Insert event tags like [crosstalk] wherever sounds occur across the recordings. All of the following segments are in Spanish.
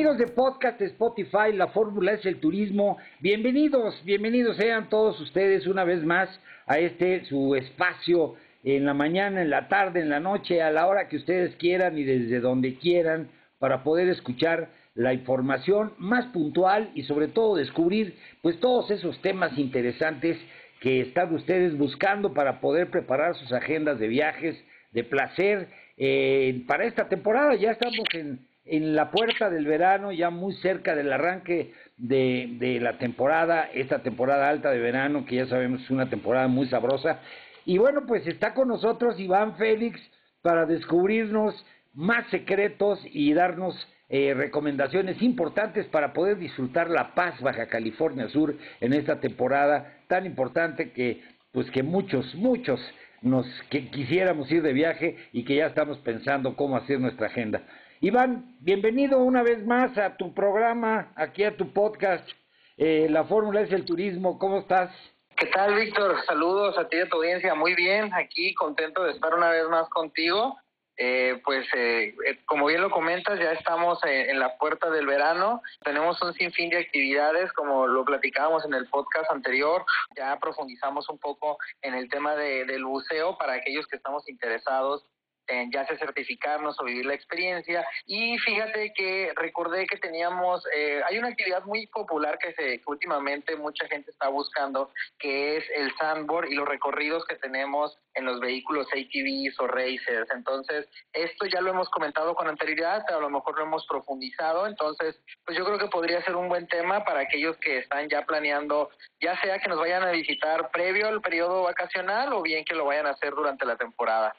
Amigos de podcast Spotify, la fórmula es el turismo. Bienvenidos, bienvenidos sean todos ustedes una vez más a este su espacio en la mañana, en la tarde, en la noche, a la hora que ustedes quieran y desde donde quieran para poder escuchar la información más puntual y sobre todo descubrir pues todos esos temas interesantes que están ustedes buscando para poder preparar sus agendas de viajes, de placer eh, para esta temporada. Ya estamos en en la puerta del verano, ya muy cerca del arranque de, la temporada, esta temporada alta de verano, que ya sabemos es una temporada muy sabrosa. Y bueno, pues está con nosotros Iván Félix para descubrirnos más secretos y darnos eh, recomendaciones importantes para poder disfrutar la paz Baja California Sur en esta temporada tan importante que pues que muchos, muchos nos que quisiéramos ir de viaje y que ya estamos pensando cómo hacer nuestra agenda. Iván, bienvenido una vez más a tu programa, aquí a tu podcast. Eh, la fórmula es el turismo. ¿Cómo estás? ¿Qué tal, Víctor? Saludos a ti y a tu audiencia. Muy bien, aquí contento de estar una vez más contigo. Eh, pues eh, eh como bien lo comentas, ya estamos en, la puerta del verano. Tenemos un sinfín de actividades, como lo platicábamos en el podcast anterior. Ya profundizamos un poco en el tema de, del buceo para aquellos que estamos interesados ya sea certificarnos o vivir la experiencia. Y fíjate que recordé que teníamos, eh, hay una actividad muy popular que, se, últimamente mucha gente está buscando, que es el sandboard y los recorridos que tenemos en los vehículos ATVs o racers. Entonces, esto ya lo hemos comentado con anterioridad, a lo mejor lo hemos profundizado. Entonces, pues yo creo que podría ser un buen tema para aquellos que están ya planeando, ya sea que nos vayan a visitar previo al periodo vacacional o bien que lo vayan a hacer durante la temporada.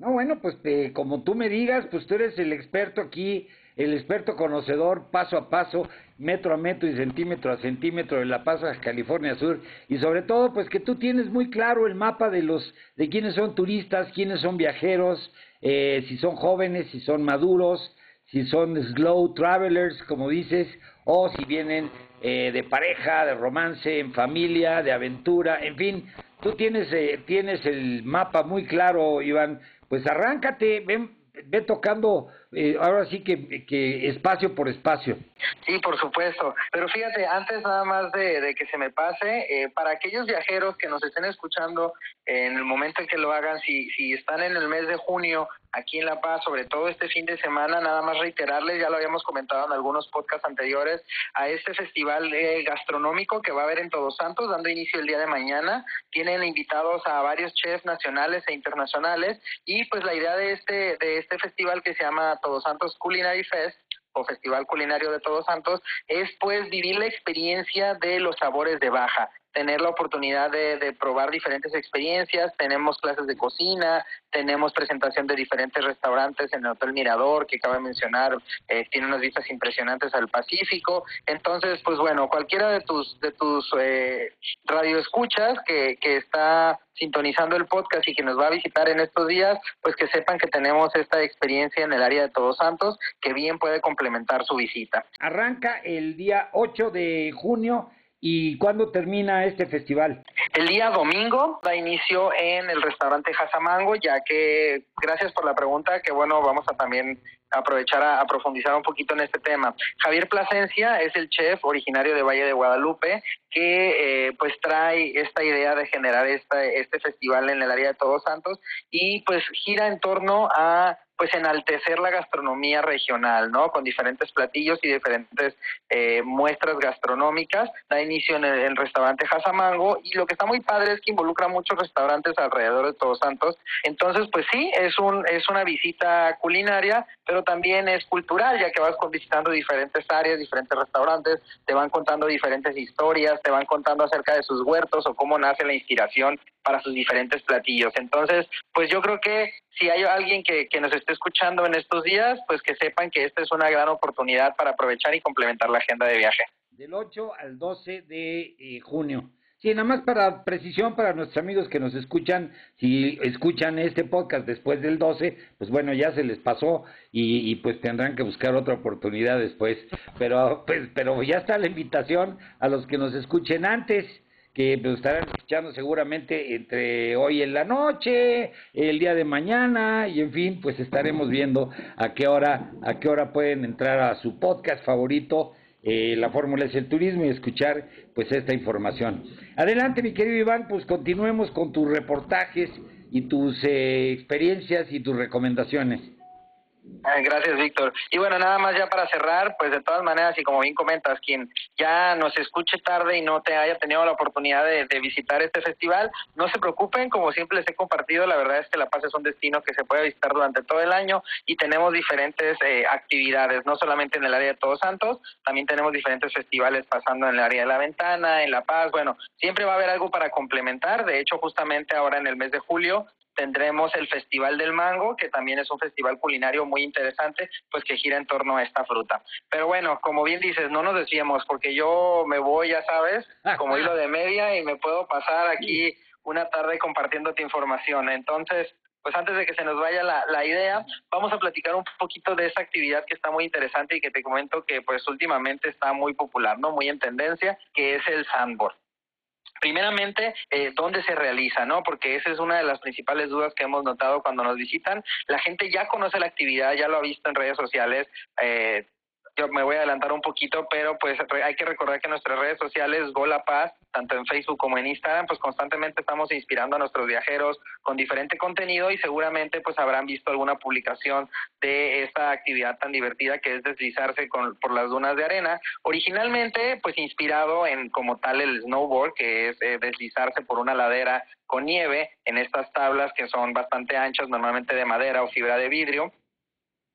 No, bueno, pues eh, como tú me digas, pues tú eres el experto aquí, el experto conocedor paso a paso, metro a metro y centímetro a centímetro de La Paz, California Sur, y sobre todo, pues que tú tienes muy claro el mapa de los, de quiénes son turistas, quiénes son viajeros, eh, si son jóvenes, si son maduros, si son slow travelers, como dices, o si vienen eh, de pareja, de romance, en familia, de aventura, en fin, tú tienes, tienes el mapa muy claro, Iván pues arráncate, ven, ve tocando eh, ahora sí que, que, espacio por espacio. Sí, por supuesto. Pero fíjate, antes nada más de, que se me pase, eh, para aquellos viajeros que nos estén escuchando en el momento en que lo hagan, si, si están en el mes de junio aquí en La Paz, sobre todo este fin de semana, nada más reiterarles, ya lo habíamos comentado en algunos podcasts anteriores, a este festival eh, gastronómico que va a haber en Todos Santos, dando inicio el día de mañana. Tienen invitados a varios chefs nacionales e internacionales y pues la idea de este, de este festival que se llama Todos Santos Culinary Fest o Festival Culinario de Todos Santos es pues vivir la experiencia de los sabores de baja tener la oportunidad de, de, probar diferentes experiencias. Tenemos clases de cocina, tenemos presentación de diferentes restaurantes en el Hotel Mirador, que acaba de mencionar, eh, tiene unas vistas impresionantes al Pacífico. Entonces, pues bueno, cualquiera de tus, de tus eh, radioescuchas que, que está sintonizando el podcast y que nos va a visitar en estos días, pues que sepan que tenemos esta experiencia en el área de Todos Santos que bien puede complementar su visita. Arranca el día 8 de junio ¿Y cuándo termina este festival? El día domingo da inicio en el restaurante Jasamango, ya que, gracias por la pregunta, que bueno, vamos a también aprovechar a, profundizar un poquito en este tema. Javier Plasencia es el chef originario de Valle de Guadalupe que eh, pues trae esta idea de generar esta, este festival en el área de Todos Santos y pues gira en torno a pues enaltecer la gastronomía regional, ¿no? Con diferentes platillos y diferentes eh, muestras gastronómicas. Da inicio en el, restaurante Jasamango y lo que está muy padre es que involucra muchos restaurantes alrededor de Todos Santos. Entonces, pues sí, es un es una visita culinaria, pero también es cultural, ya que vas visitando diferentes áreas, diferentes restaurantes, te van contando diferentes historias, te van contando acerca de sus huertos o cómo nace la inspiración para sus diferentes platillos. Entonces, pues yo creo que si hay alguien que, que nos esté escuchando en estos días, pues que sepan que esta es una gran oportunidad para aprovechar y complementar la agenda de viaje. Del 8 al 12 de eh, junio. Sí, nada más para precisión para nuestros amigos que nos escuchan, si escuchan este podcast después del 12, pues bueno, ya se les pasó y, y, pues tendrán que buscar otra oportunidad después. Pero pues pero ya está la invitación a los que nos escuchen antes que pues, estarán escuchando seguramente entre hoy en la noche, el día de mañana y en fin, pues estaremos viendo a qué hora a qué hora pueden entrar a su podcast favorito. Eh, la fórmula es el turismo y escuchar pues esta información. Adelante mi querido Iván, pues continuemos con tus reportajes y tus eh, experiencias y tus recomendaciones. Gracias, Víctor. Y bueno, nada más ya para cerrar, pues de todas maneras, y como bien comentas, quien ya nos escuche tarde y no te haya tenido la oportunidad de, visitar este festival, no se preocupen, como siempre les he compartido, la verdad es que La Paz es un destino que se puede visitar durante todo el año y tenemos diferentes eh, actividades, no solamente en el área de Todos Santos, también tenemos diferentes festivales pasando en el área de La Ventana, en La Paz, bueno, siempre va a haber algo para complementar, de hecho justamente ahora en el mes de julio tendremos el Festival del Mango, que también es un festival culinario muy interesante, pues que gira en torno a esta fruta. Pero bueno, como bien dices, no nos desviemos, porque yo me voy, ya sabes, como hilo de media y me puedo pasar aquí una tarde compartiéndote información. Entonces, pues antes de que se nos vaya la, la, idea, vamos a platicar un poquito de esa actividad que está muy interesante y que te comento que pues últimamente está muy popular, ¿no? Muy en tendencia, que es el sandboard primeramente, eh, ¿dónde se realiza? ¿no? Porque esa es una de las principales dudas que hemos notado cuando nos visitan. La gente ya conoce la actividad, ya lo ha visto en redes sociales. Eh, yo me voy a adelantar un poquito, pero pues hay que recordar que nuestras redes sociales, Gola Paz, tanto en Facebook como en Instagram, pues constantemente estamos inspirando a nuestros viajeros con diferente contenido y seguramente pues habrán visto alguna publicación de esta actividad tan divertida que es deslizarse con, por las dunas de arena. Originalmente pues inspirado en como tal el snowboard, que es eh, deslizarse por una ladera con nieve en estas tablas que son bastante anchas, normalmente de madera o fibra de vidrio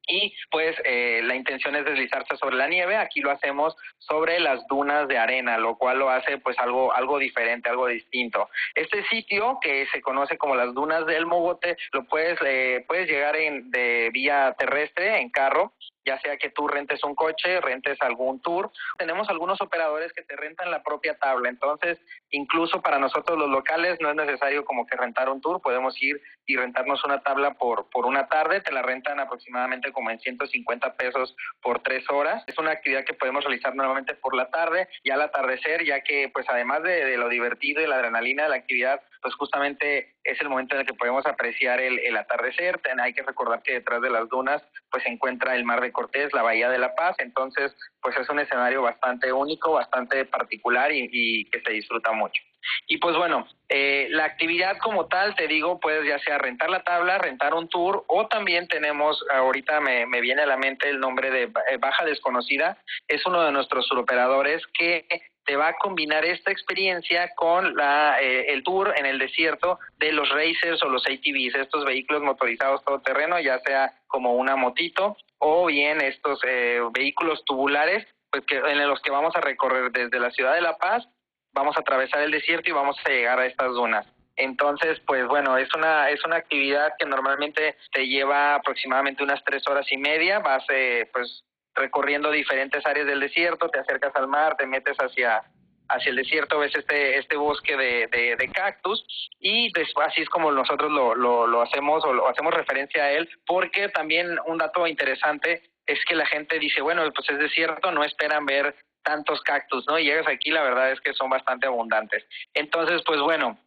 y pues eh, la intención es deslizarse sobre la nieve, aquí lo hacemos sobre las dunas de arena, lo cual lo hace pues algo algo diferente, algo distinto. Este sitio que se conoce como las dunas del Mogote, lo puedes eh, puedes llegar en de vía terrestre en carro ya sea que tú rentes un coche, rentes algún tour. Tenemos algunos operadores que te rentan la propia tabla, entonces incluso para nosotros los locales no es necesario como que rentar un tour, podemos ir y rentarnos una tabla por, por una tarde, te la rentan aproximadamente como en 150 pesos por tres horas. Es una actividad que podemos realizar normalmente por la tarde y al atardecer, ya que pues además de, de lo divertido y la adrenalina de la actividad, pues justamente es el momento en el que podemos apreciar el, el atardecer. Hay que recordar que detrás de las dunas pues se encuentra el Mar de Cortés, la Bahía de la Paz, entonces pues es un escenario bastante único, bastante particular y, que se disfruta mucho. Y pues bueno, eh, la actividad como tal, te digo, puedes ya sea rentar la tabla, rentar un tour o también tenemos, ahorita me, me viene a la mente el nombre de eh, Baja Desconocida, es uno de nuestros suroperadores que te va a combinar esta experiencia con la, eh, el tour en el desierto de los racers o los ATVs, estos vehículos motorizados todoterreno, ya sea como una motito o bien estos eh, vehículos tubulares, pues que en los que vamos a recorrer desde la ciudad de La Paz, vamos a atravesar el desierto y vamos a llegar a estas dunas. Entonces, pues bueno, es una es una actividad que normalmente te lleva aproximadamente unas tres horas y media. Vas, eh, pues recorriendo diferentes áreas del desierto, te acercas al mar, te metes hacia hacia el desierto, ves este este bosque de, de, cactus y después, así es como nosotros lo, lo, lo hacemos o lo hacemos referencia a él, porque también un dato interesante es que la gente dice, bueno, pues es desierto, no esperan ver tantos cactus, ¿no? Y llegas aquí, la verdad es que son bastante abundantes. Entonces, pues bueno,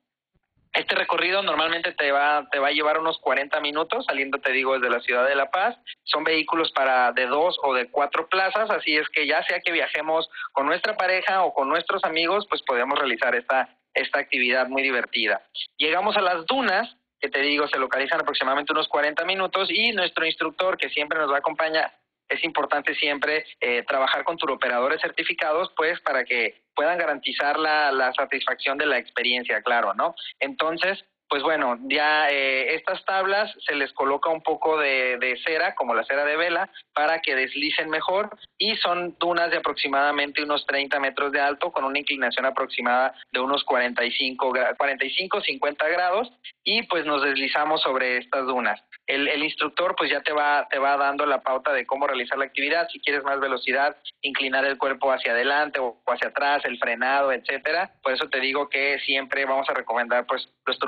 Este recorrido normalmente te va, te va a llevar unos 40 minutos, saliendo, te digo, desde la ciudad de La Paz. Son vehículos para de dos o de cuatro plazas, así es que ya sea que viajemos con nuestra pareja o con nuestros amigos, pues podemos realizar esta, esta actividad muy divertida. Llegamos a las dunas, que te digo, se localizan aproximadamente unos 40 minutos y nuestro instructor, que siempre nos va a acompañar, es importante siempre eh, trabajar con turoperadores certificados, pues para que puedan garantizar la, la satisfacción de la experiencia, claro, ¿no? Entonces, pues bueno, ya eh, estas tablas se les coloca un poco de, de, cera, como la cera de vela, para que deslicen mejor y son dunas de aproximadamente unos 30 metros de alto con una inclinación aproximada de unos 45, 45 50 grados y pues nos deslizamos sobre estas dunas. El, instructor pues ya te va, te va dando la pauta de cómo realizar la actividad, si quieres más velocidad, inclinar el cuerpo hacia adelante o hacia atrás, el frenado, etcétera. Por eso te digo que siempre vamos a recomendar pues los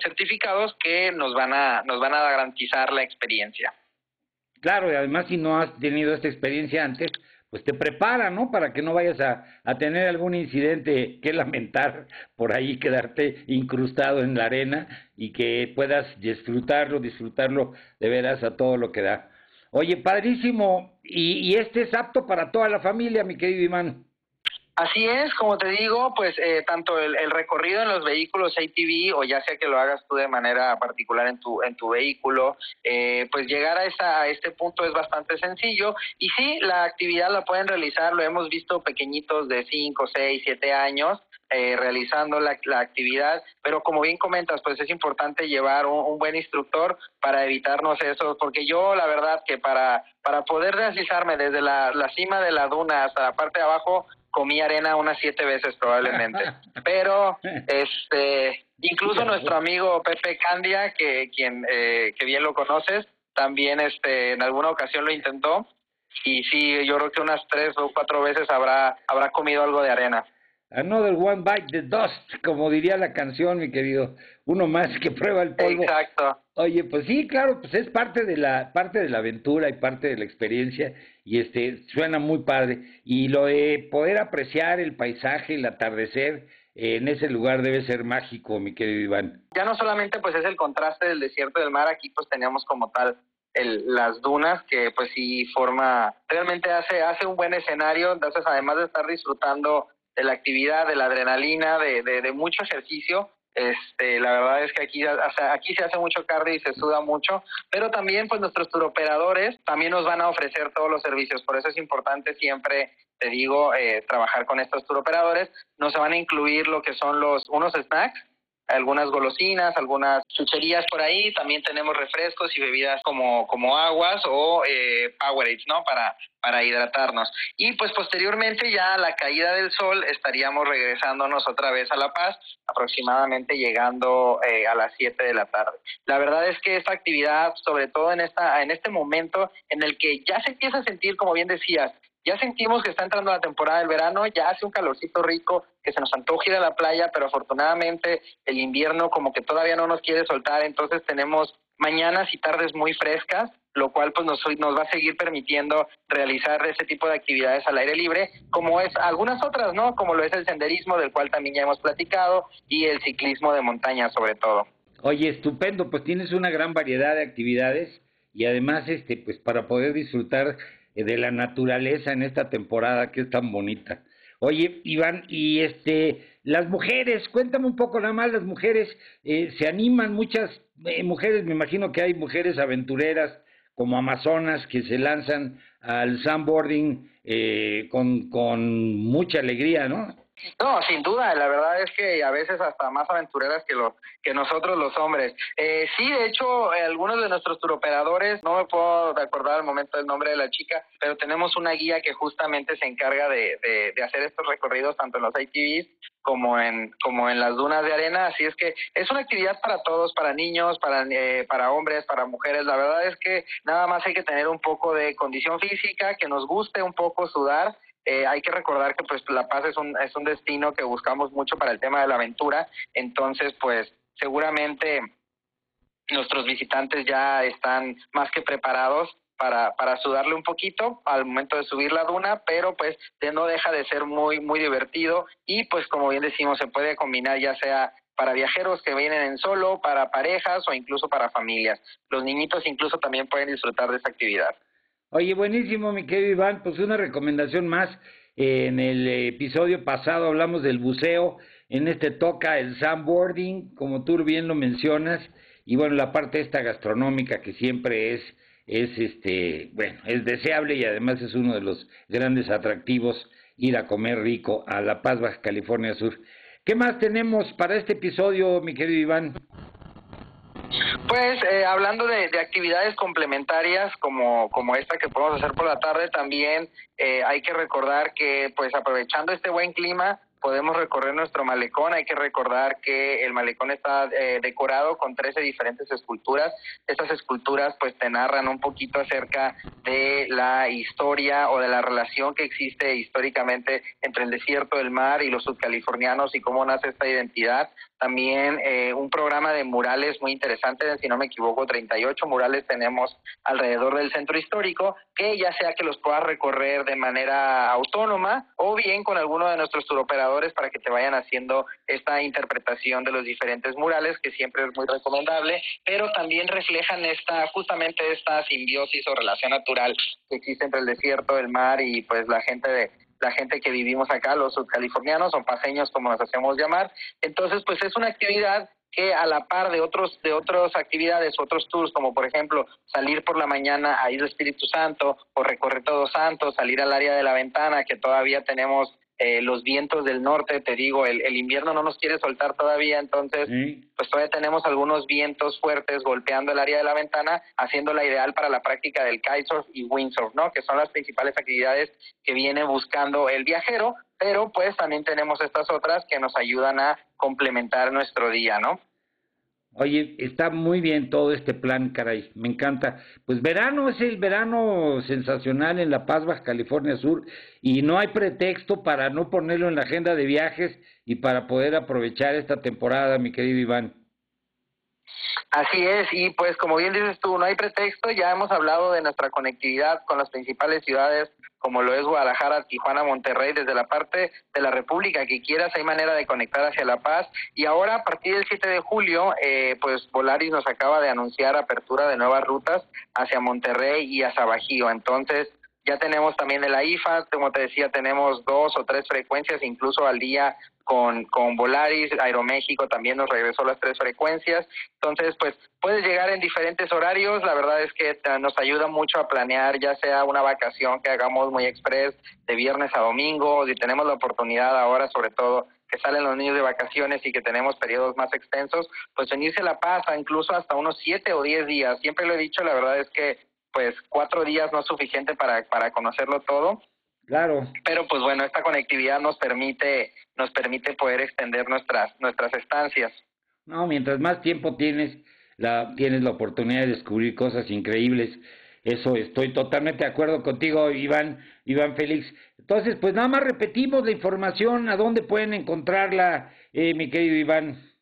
certificados que nos van a, nos van a garantizar la experiencia. Claro, y además si no has tenido esta experiencia antes, pues te prepara, ¿no? Para que no vayas a, a, tener algún incidente que lamentar por ahí, quedarte incrustado en la arena y que puedas disfrutarlo, disfrutarlo de veras a todo lo que da. Oye, padrísimo, y, y este es apto para toda la familia, mi querido Iván. Así es, como te digo, pues eh, tanto el, el, recorrido en los vehículos ATV o ya sea que lo hagas tú de manera particular en tu en tu vehículo, eh, pues llegar a, esa, a este punto es bastante sencillo. Y sí, la actividad la pueden realizar, lo hemos visto pequeñitos de 5, 6, 7 años eh, realizando la, la, actividad, pero como bien comentas, pues es importante llevar un, un, buen instructor para evitarnos eso, porque yo la verdad que para, para poder deslizarme desde la, la cima de la duna hasta la parte de abajo, comí arena unas siete veces probablemente. [laughs] Pero, este, incluso nuestro amigo Pepe Candia, que quien eh, que bien lo conoces, también este en alguna ocasión lo intentó y sí, yo creo que unas tres o cuatro veces habrá habrá comido algo de arena. Another one bite the dust, como diría la canción, mi querido. Uno más que prueba el polvo. Exacto. Oye, pues sí, claro, pues es parte de la parte de la aventura y parte de la experiencia y este suena muy padre y lo de poder apreciar el paisaje, el atardecer eh, en ese lugar debe ser mágico, mi querido Iván. Ya no solamente pues es el contraste del desierto del mar, aquí pues teníamos como tal el, las dunas que pues sí forma realmente hace hace un buen escenario, entonces además de estar disfrutando de la actividad, de la adrenalina, de, de, de mucho ejercicio, este, la verdad es que aquí, o sea, aquí se hace mucho cardio y se suda mucho, pero también pues nuestros turoperadores también nos van a ofrecer todos los servicios, por eso es importante siempre, te digo, eh, trabajar con estos turoperadores, nos van a incluir lo que son los unos snacks, algunas golosinas, algunas chucherías por ahí, también tenemos refrescos y bebidas como, como aguas o eh, Powerades, ¿no? Para, para hidratarnos. Y pues posteriormente ya a la caída del sol estaríamos regresándonos otra vez a La Paz, aproximadamente llegando eh, a las 7 de la tarde. La verdad es que esta actividad, sobre todo en, esta, en este momento en el que ya se empieza a sentir, como bien decías, ya sentimos que está entrando la temporada del verano, ya hace un calorcito rico, que se nos antoja ir a la playa, pero afortunadamente el invierno como que todavía no nos quiere soltar, entonces tenemos mañanas y tardes muy frescas, lo cual pues nos, nos va a seguir permitiendo realizar ese tipo de actividades al aire libre, como es algunas otras, ¿no? Como lo es el senderismo, del cual también ya hemos platicado, y el ciclismo de montaña sobre todo. Oye, estupendo, pues tienes una gran variedad de actividades y además este pues para poder disfrutar de la naturaleza en esta temporada que es tan bonita. Oye, Iván, y este, las mujeres, cuéntame un poco nada más, las mujeres eh, se animan, muchas eh, mujeres, me imagino que hay mujeres aventureras como Amazonas que se lanzan al sandboarding eh, con, con mucha alegría, ¿no? No, sin duda, la verdad es que a veces hasta más aventureras que lo que nosotros los hombres. Eh, sí, de hecho, algunos de nuestros turoperadores, no me puedo recordar al momento el nombre de la chica, pero tenemos una guía que justamente se encarga de, de, de hacer estos recorridos tanto en los ATVs como en como en las dunas de arena, así es que es una actividad para todos, para niños, para eh, para hombres, para mujeres. La verdad es que nada más hay que tener un poco de condición física, que nos guste un poco sudar eh, hay que recordar que pues La Paz es un, es un destino que buscamos mucho para el tema de la aventura, entonces pues seguramente nuestros visitantes ya están más que preparados para, para sudarle un poquito al momento de subir la duna, pero pues no deja de ser muy, muy divertido y pues como bien decimos, se puede combinar ya sea para viajeros que vienen en solo, para parejas o incluso para familias. Los niñitos incluso también pueden disfrutar de esta actividad. Oye, buenísimo, mi querido Iván. Pues una recomendación más. En el episodio pasado hablamos del buceo. En este toca el sandboarding, como tú bien lo mencionas. Y bueno, la parte esta gastronómica que siempre es es este, bueno, es deseable y además es uno de los grandes atractivos ir a comer rico a La Paz, Baja California Sur. ¿Qué más tenemos para este episodio, mi querido Iván? Pues eh, hablando de, actividades complementarias como, como esta que podemos hacer por la tarde, también eh, hay que recordar que pues aprovechando este buen clima, podemos recorrer nuestro malecón. Hay que recordar que el malecón está eh, decorado con 13 diferentes esculturas. Estas esculturas pues te narran un poquito acerca de la historia o de la relación que existe históricamente entre el desierto del mar y los subcalifornianos y cómo nace esta identidad. También eh, un programa de murales muy interesante, si no me equivoco, 38 murales tenemos alrededor del centro histórico, que ya sea que los puedas recorrer de manera autónoma o bien con alguno de nuestros turoperadores para que te vayan haciendo esta interpretación de los diferentes murales, que siempre es muy recomendable, pero también reflejan esta, justamente esta simbiosis o relación natural que existe entre el desierto, el mar y pues la gente de, la gente que vivimos acá, los subcalifornianos o paseños como nos hacemos llamar. Entonces, pues es una actividad que a la par de otros de otras actividades, otros tours, como por ejemplo salir por la mañana a Isla Espíritu Santo o recorrer Todos Santos, salir al área de la ventana, que todavía tenemos eh, los vientos del norte, te digo, el, el, invierno no nos quiere soltar todavía, entonces pues todavía tenemos algunos vientos fuertes golpeando el área de la ventana, haciéndola ideal para la práctica del kitesurf y windsurf, ¿no? Que son las principales actividades que viene buscando el viajero, pero pues también tenemos estas otras que nos ayudan a complementar nuestro día, ¿no? Oye, está muy bien todo este plan, caray, me encanta. Pues verano es el verano sensacional en La Paz, Baja California Sur, y no hay pretexto para no ponerlo en la agenda de viajes y para poder aprovechar esta temporada, mi querido Iván. Así es, y pues como bien dices tú, no hay pretexto, ya hemos hablado de nuestra conectividad con las principales ciudades como lo es Guadalajara, Tijuana, Monterrey, desde la parte de la República que quieras, hay manera de conectar hacia La Paz. Y ahora, a partir del 7 de julio, eh, pues Volaris nos acaba de anunciar apertura de nuevas rutas hacia Monterrey y hacia Bajío. Entonces, ya tenemos también de la IFA, como te decía, tenemos dos o tres frecuencias incluso al día con, con Volaris, Aeroméxico también nos regresó las tres frecuencias. Entonces, pues puedes llegar en diferentes horarios. La verdad es que eh, nos ayuda mucho a planear ya sea una vacación que hagamos muy express de viernes a domingo, si tenemos la oportunidad ahora sobre todo que salen los niños de vacaciones y que tenemos periodos más extensos, pues venirse la pasa incluso hasta unos siete o diez días. Siempre lo he dicho, la verdad es que pues cuatro días no es suficiente para, para conocerlo todo. Claro. Pero pues bueno, esta conectividad nos permite, nos permite poder extender nuestras, nuestras estancias. No, mientras más tiempo tienes, la, tienes la oportunidad de descubrir cosas increíbles. Eso estoy totalmente de acuerdo contigo, Iván, Iván Félix. Entonces, pues nada más repetimos la información, a dónde pueden encontrarla, eh, mi querido Iván.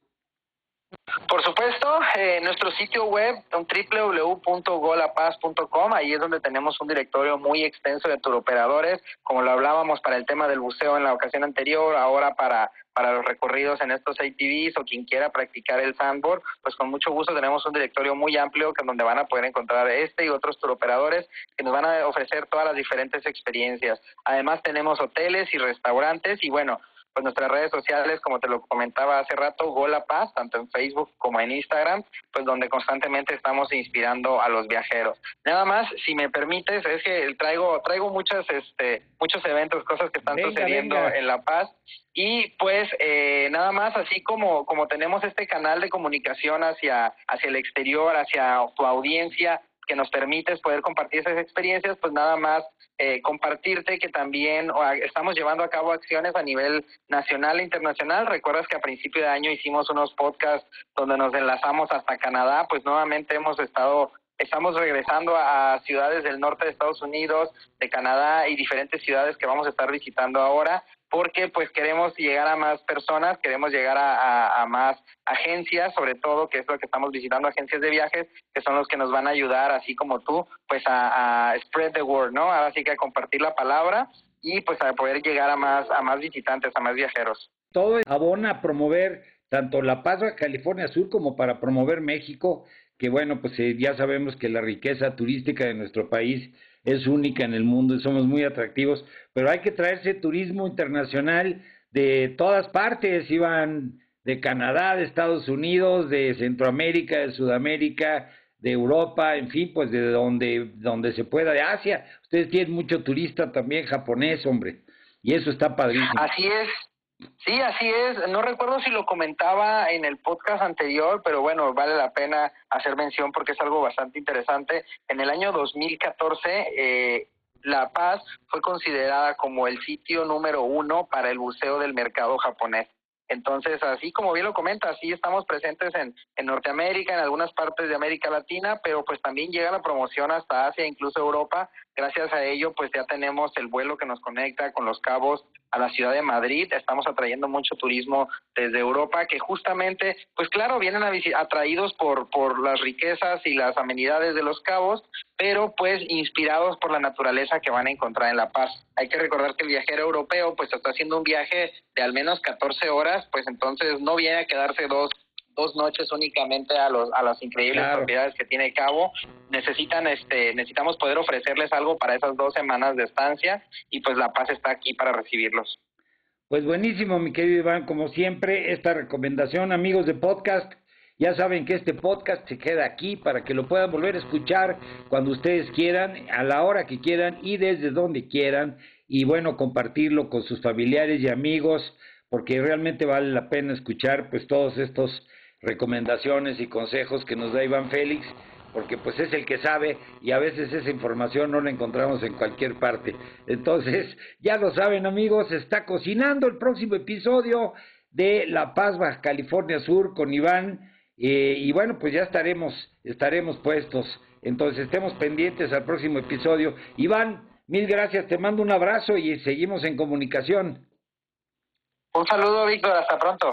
Por supuesto, eh, nuestro sitio web www.golapaz.com, ahí es donde tenemos un directorio muy extenso de turoperadores, como lo hablábamos para el tema del buceo en la ocasión anterior, ahora para para los recorridos en estos ATVs o quien quiera practicar el sandboard, pues con mucho gusto tenemos un directorio muy amplio que donde van a poder encontrar este y otros turoperadores que nos van a ofrecer todas las diferentes experiencias. Además tenemos hoteles y restaurantes y bueno, pues nuestras redes sociales, como te lo comentaba hace rato, Gola Paz, tanto en Facebook como en Instagram, pues donde constantemente estamos inspirando a los viajeros. Nada más, si me permites, es que traigo traigo muchas este muchos eventos, cosas que están sucediendo en La Paz y pues eh, nada más así como como tenemos este canal de comunicación hacia hacia el exterior, hacia tu audiencia que nos permite poder compartir esas experiencias, pues nada más eh, compartirte que también estamos llevando a cabo acciones a nivel nacional e internacional. Recuerdas que a principio de año hicimos unos podcasts donde nos enlazamos hasta Canadá, pues nuevamente hemos estado estamos regresando a ciudades del norte de Estados Unidos, de Canadá y diferentes ciudades que vamos a estar visitando ahora porque pues queremos llegar a más personas, queremos llegar a, más agencias, sobre todo, que es lo que estamos visitando, agencias de viajes, que son los que nos van a ayudar, así como tú, pues a, spread the word, ¿no? Ahora sí que a compartir la palabra y pues a poder llegar a más, a más visitantes, a más viajeros. Todo abona a promover tanto La Paz, California Sur, como para promover México, que bueno, pues eh, ya sabemos que la riqueza turística de nuestro país es única en el mundo y somos muy atractivos, pero hay que traerse turismo internacional de todas partes, iban de Canadá, de Estados Unidos, de Centroamérica, de Sudamérica, de Europa, en fin, pues de donde, donde se pueda, de Asia. Ustedes tienen mucho turista también japonés, hombre, y eso está padrísimo. Así es. Sí, así es. No recuerdo si lo comentaba en el podcast anterior, pero bueno, vale la pena hacer mención porque es algo bastante interesante. En el año 2014, eh, La Paz fue considerada como el sitio número uno para el buceo del mercado japonés. Entonces, así como bien lo comenta, sí estamos presentes en, en Norteamérica, en algunas partes de América Latina, pero pues también llega la promoción hasta Asia, incluso Europa. Gracias a ello, pues ya tenemos el vuelo que nos conecta con los cabos a la ciudad de Madrid. Estamos atrayendo mucho turismo desde Europa, que justamente, pues claro, vienen atraídos por, por las riquezas y las amenidades de los cabos, pero pues inspirados por la naturaleza que van a encontrar en La Paz. Hay que recordar que el viajero europeo pues está haciendo un viaje de al menos 14 horas, pues entonces no viene a quedarse dos dos noches únicamente a los a las increíbles propiedades que tiene Cabo. Necesitan este necesitamos poder ofrecerles algo para esas dos semanas de estancia y pues La Paz está aquí para recibirlos. Pues buenísimo mi querido Iván como siempre esta recomendación amigos de podcast ya saben que este podcast se queda aquí para que lo puedan volver a escuchar cuando ustedes quieran, a la hora que quieran y desde donde quieran. Y bueno, compartirlo con sus familiares y amigos, porque realmente vale la pena escuchar pues todos estos recomendaciones y consejos que nos da Iván Félix, porque pues es el que sabe y a veces esa información no la encontramos en cualquier parte. Entonces, [laughs] ya lo saben amigos, está cocinando el próximo episodio de La Paz, California Sur con Iván eh, y bueno, pues ya estaremos, estaremos puestos. Entonces estemos pendientes al próximo episodio. Iván, mil gracias, te mando un abrazo y seguimos en comunicación. Un saludo, Víctor, hasta pronto.